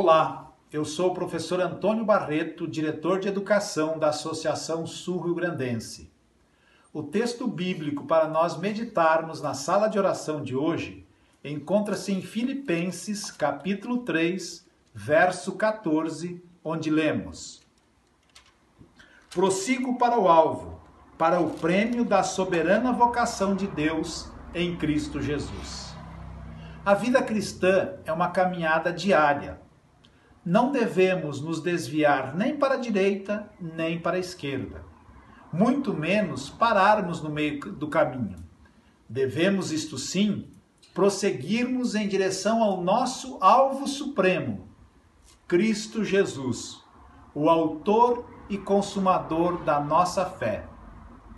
Olá, eu sou o professor Antônio Barreto, diretor de educação da Associação Sul Rio Grandense. O texto bíblico para nós meditarmos na sala de oração de hoje encontra-se em Filipenses, capítulo 3, verso 14, onde lemos: Prossigo para o alvo, para o prêmio da soberana vocação de Deus em Cristo Jesus. A vida cristã é uma caminhada diária. Não devemos nos desviar nem para a direita nem para a esquerda, muito menos pararmos no meio do caminho. Devemos, isto sim, prosseguirmos em direção ao nosso alvo supremo, Cristo Jesus, o Autor e Consumador da nossa fé.